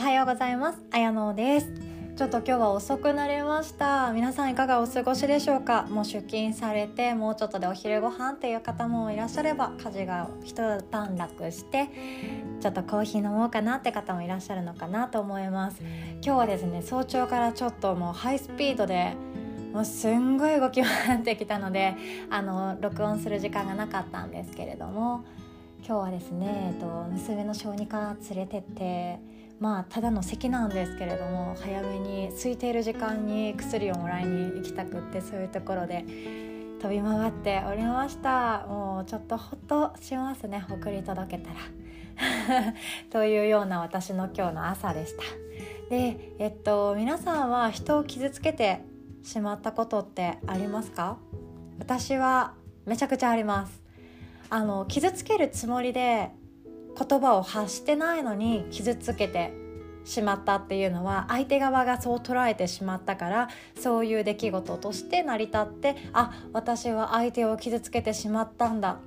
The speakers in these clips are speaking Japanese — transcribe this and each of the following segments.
はようございます。あやのです。ちょっと今日は遅くなりました。皆さんいかがお過ごしでしょうか？もう出勤されてもうちょっとでお昼ご飯っていう方もいらっしゃれば家事が一段落してちょっとコーヒー飲もうかなって方もいらっしゃるのかなと思います。今日はですね早朝からちょっともうハイスピードでもうすんごい動き回ってきたのであの録音する時間がなかったんですけれども今日はですね、えっと、娘の小児科連れてってまあただの咳なんですけれども早めに空いている時間に薬をもらいに行きたくってそういうところで飛び回っておりました。もうちょっとほっとしますね送り届けたら。というような私の今日の朝でした。でえっと皆さんは人を傷つけてしまったことってありますか？私はめちゃくちゃあります。あの傷つけるつもりで言葉を発してないのに傷つけてしまったっていうのは相手側がそう捉えてしまったからそういう出来事として成り立ってあ私は相手を傷つけてしまったんだ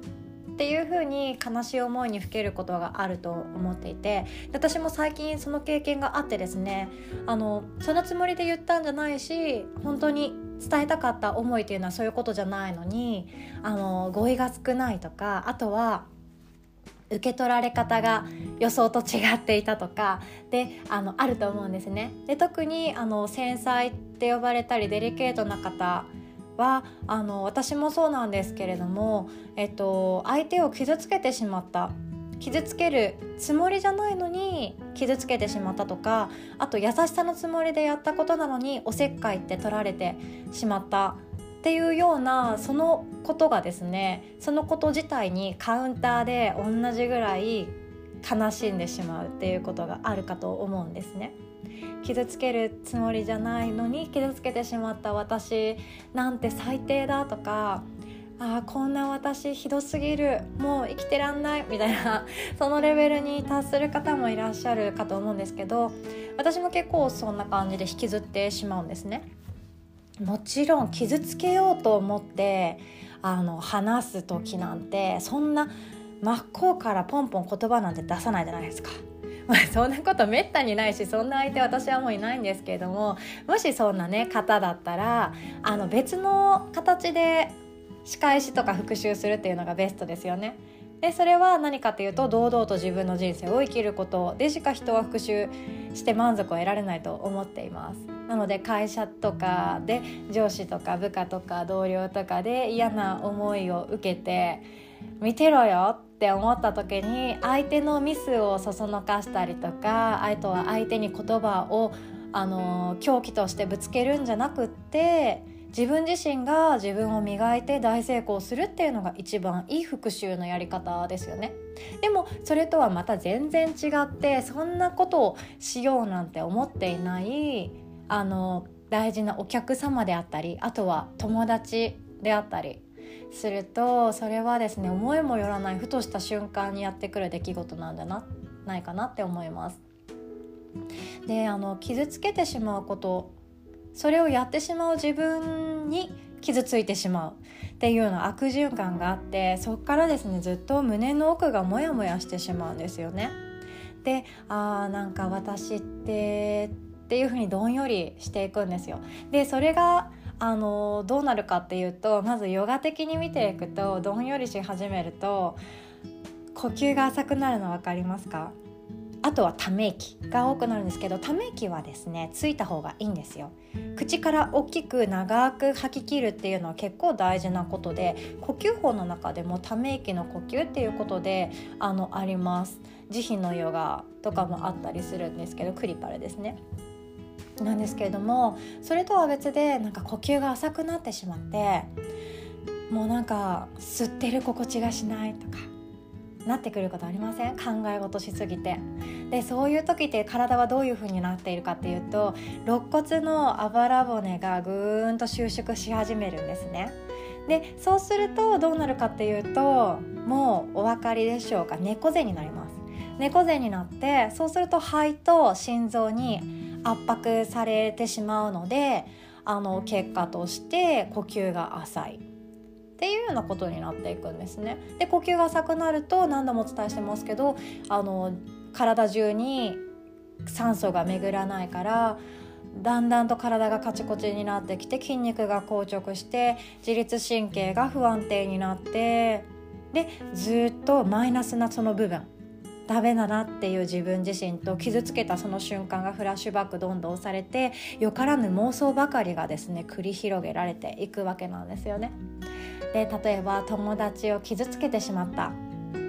っていう風に悲しい思いにふけることがあると思っていて私も最近その経験があってですねあのそのつもりで言ったんじゃないし本当に伝えたかった思いっていうのはそういうことじゃないのにあの語彙が少ないとかあとは受け取られ方が予想と違っていたとかであのあると思うんですね。で特にあの繊細って呼ばれたりデリケートな方はあの私もそうなんですけれども、えっと、相手を傷つけてしまった傷つけるつもりじゃないのに傷つけてしまったとかあと優しさのつもりでやったことなのにおせっかいって取られてしまったっていうようなそのことがですねそのこと自体にカウンターで同じぐらい悲しんでしまうっていうことがあるかと思うんですね。傷つけるつもりじゃないのに傷つけてしまった私なんて最低だとかあこんな私ひどすぎるもう生きてらんないみたいな そのレベルに達する方もいらっしゃるかと思うんですけど私も結構そんな感じで引きずってしまうんですね。もちろん傷つけようと思ってあの話す時なんてそんな真っ向からポンポン言葉なんて出さないじゃないですか。まあ、そんなことめったにないしそんな相手私はもういないんですけれどももしそんなね方だったらあの別の形で仕返しとか復習するっていうのがベストですよね。でそれは何かというと堂々と自分の人生を生きることでしか人は復習して満足を得られないと思っています。なので会社とかで上司とか部下とか同僚とかで嫌な思いを受けて見てろよって思った時に相手のミスをそそのかしたりとかあとは相手に言葉をあの狂気としてぶつけるんじゃなくって自分自身が自分を磨いて大成功するっていうのが一番いい復習のやり方ですよねでもそれとはまた全然違ってそんなことをしようなんて思っていないあの大事なお客様であったりあとは友達であったりするとそれはですね思いもよらないふとした瞬間にやってくる出来事なんじゃなないかなって思います。であの傷つけてしまうことそれをやってしまう自分に傷ついてしまうっていうような悪循環があってそこからですねずっと胸の奥がモヤモヤしてしまうんですよね。であーなんか私ってっていうふうにどんよりしていくんですよ。でそれがあのどうなるかっていうとまずヨガ的に見ていくとどんよりし始めると呼吸が浅くなるの分かりますか？あとはため息が多くなるんですけどため息はですねついた方がいいんですよ。口から大きく長く吐き切るっていうのは結構大事なことで呼吸法の中でもため息の呼吸っていうことであのあります。慈悲のヨガとかもあったりするんですけどクリパルですね。なんですけれどもそれとは別でなんか呼吸が浅くなってしまってもうなんか吸ってる心地がしないとかなってくることありません？考え事しすぎて。でそういう時って体はどういう風になっているかっていうと肋骨のあばら骨がぐーんと収縮し始めるんですね。でそうするとどうなるかっていうともうお分かりでしょうか。猫背になります。猫背になってそうすると肺と心臓に圧迫されてしまうのであの結果として呼吸が浅い。っていうようなことになっていくんですね。で呼吸が浅くなると何度もお伝えしてますけどあの体中に酸素が巡らないからだんだんと体がカチコチになってきて筋肉が硬直して自律神経が不安定になってでずっとマイナスなその部分ダメだなっていう自分自身と傷つけたその瞬間がフラッシュバックどんどんされてよからぬ妄想ばかりがですね繰り広げられていくわけなんですよね。で例えば友達を傷つけてしまった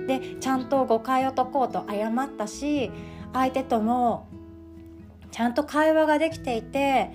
でちゃんと誤解を解こうと謝ったし相手ともちゃんと会話ができていて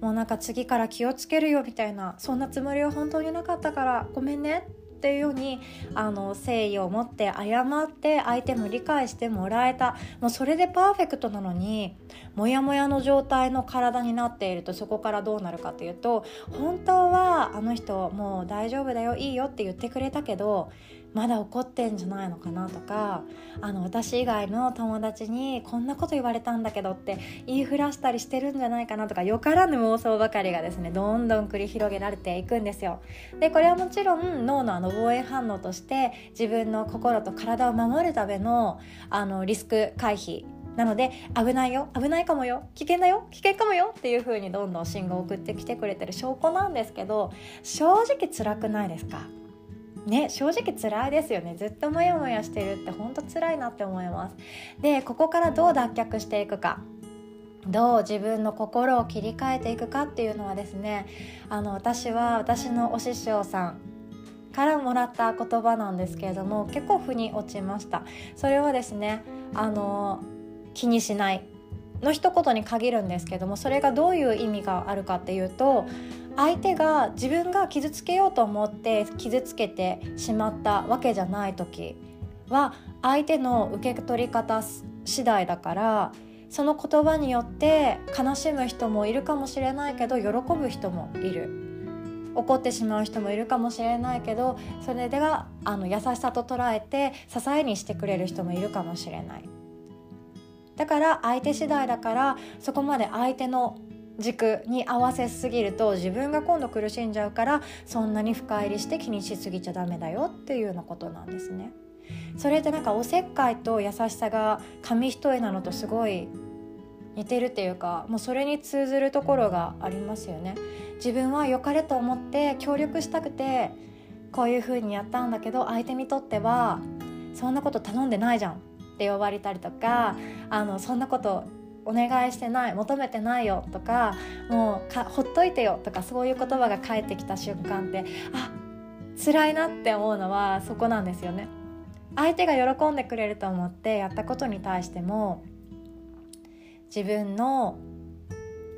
もうなんか次から気をつけるよみたいなそんなつもりは本当になかったからごめんねっていうようにあの誠意を持って謝って相手も理解してもらえた。もうそれでパーフェクトなのにモヤモヤの状態の体になっているとそこからどうなるかというと本当はあの人もう大丈夫だよいいよって言ってくれたけどまだ怒ってんじゃないのかなとかあの私以外の友達にこんなこと言われたんだけどって言いふらしたりしてるんじゃないかなとかよからぬ妄想ばかりがですねどんどん繰り広げられていくんですよ。でこれはもちろん脳のあの防衛反応として自分の心と体を守るためのあのリスク回避なので危ないよ危ないかもよ危険だよ危険かもよっていう風にどんどん信号を送ってきてくれてる証拠なんですけど正直辛くないですか？ね正直辛いですよね。ずっとモヤモヤしてるってほんと辛いなって思います。でここからどう脱却していくか。どう自分の心を切り替えていくかっていうのはですねあの私は私のお師匠さんからもらった言葉なんですけれども結構腑に落ちました。それはですねあの気にしないの一言に限るんですけどもそれがどういう意味があるかっていうと相手が自分が傷つけようと思って傷つけてしまったわけじゃない時は相手の受け取り方次第だからその言葉によって悲しむ人もいるかもしれないけど喜ぶ人もいる。怒ってしまう人もいるかもしれないけどそれでがあの優しさと捉えて支えにしてくれる人もいるかもしれない。だから相手次第だからそこまで相手の軸に合わせすぎると自分が今度苦しんじゃうからそんなに深入りして気にしすぎちゃダメだよっていうようなことなんですね。それってなんかおせっかいと優しさが紙一重なのとすごい似てるっていうかもうそれに通ずるところがありますよね。自分は良かれと思って協力したくてこういう風にやったんだけど相手にとってはそんなこと頼んでないじゃんって呼ばれたりとかあのそんなことお願いしてない求めてないよとかもうかほっといてよとかそういう言葉が返ってきた瞬間ってあ辛いなって思うのはそこなんですよね。相手が喜んでくれると思ってやったことに対しても自分の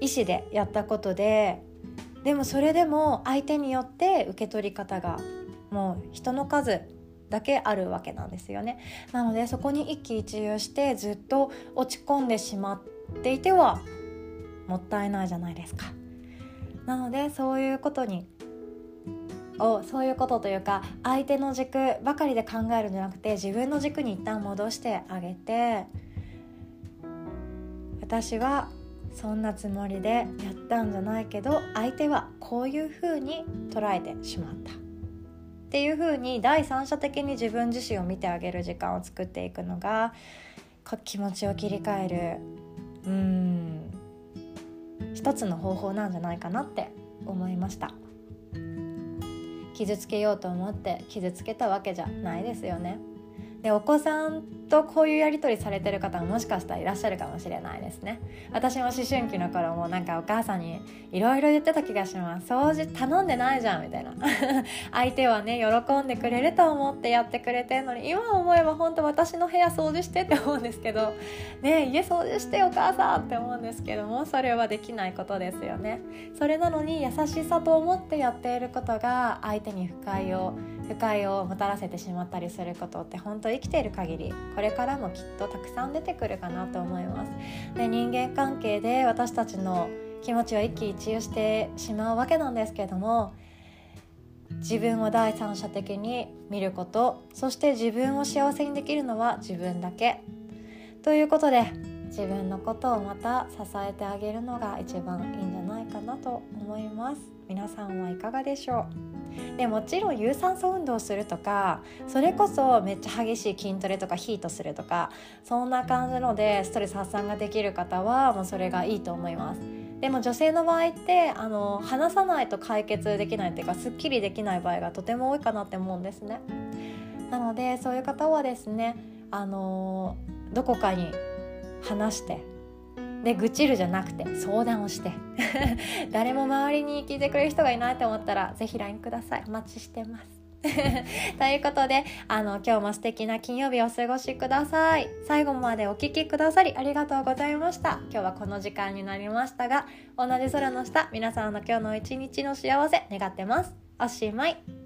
意思でやったことででもそれでも相手によって受け取り方がもう人の数だけあるわけなんですよねなのでそこに一喜一憂してずっと落ち込んでしまっっていてはもったいないじゃないですか。なのでそういうことにをそういうことというか相手の軸ばかりで考えるんじゃなくて自分の軸に一旦戻してあげて私はそんなつもりでやったんじゃないけど相手はこういうふうに捉えてしまった。っていうふうに第三者的に自分自身を見てあげる時間を作っていくのが気持ちを切り替えるうん。一つの方法なんじゃないかなって思いました。傷つけようと思って傷つけたわけじゃないですよね。でお子さんとこういうやり取りされてる方ももしかしたらいらっしゃるかもしれないですね。私も思春期の頃もなんかお母さんにいろいろ言ってた気がします。掃除頼んでないじゃんみたいな。相手はね喜んでくれると思ってやってくれてんのに今思えば本当私の部屋掃除してって思うんですけど。ね家掃除してお母さんって思うんですけどもそれはできないことですよね。それなのに優しさと思ってやっていることが相手に不快を不快をもたらせてしまったりすることって本当生きている限りこれからもきっとたくさん出てくるかなと思います。で人間関係で私たちの気持ちは一喜一憂してしまうわけなんですけども自分を第三者的に見ることそして自分を幸せにできるのは自分だけ。ということで自分のことをまた支えてあげるのが一番いいんじゃないかなと思います。皆さんはいかがでしょう？でもちろん有酸素運動するとかそれこそめっちゃ激しい筋トレとかヒートするとかそんな感じのでストレス発散ができる方はもうそれがいいと思います。でも女性の場合ってあの話さないと解決できないっていうかすっきりできない場合がとても多いかなって思うんですね。なのでそういう方はですねあのどこかに話してで愚痴るじゃなくて相談をして。誰も周りに聞いてくれる人がいないと思ったら是非 LINE ください。お待ちしてます。ということであの今日も素敵な金曜日をお過ごしください。最後までお聴きくださりありがとうございました。今日はこの時間になりましたが同じ空の下皆さんの今日の一日の幸せ願ってます。おしまい。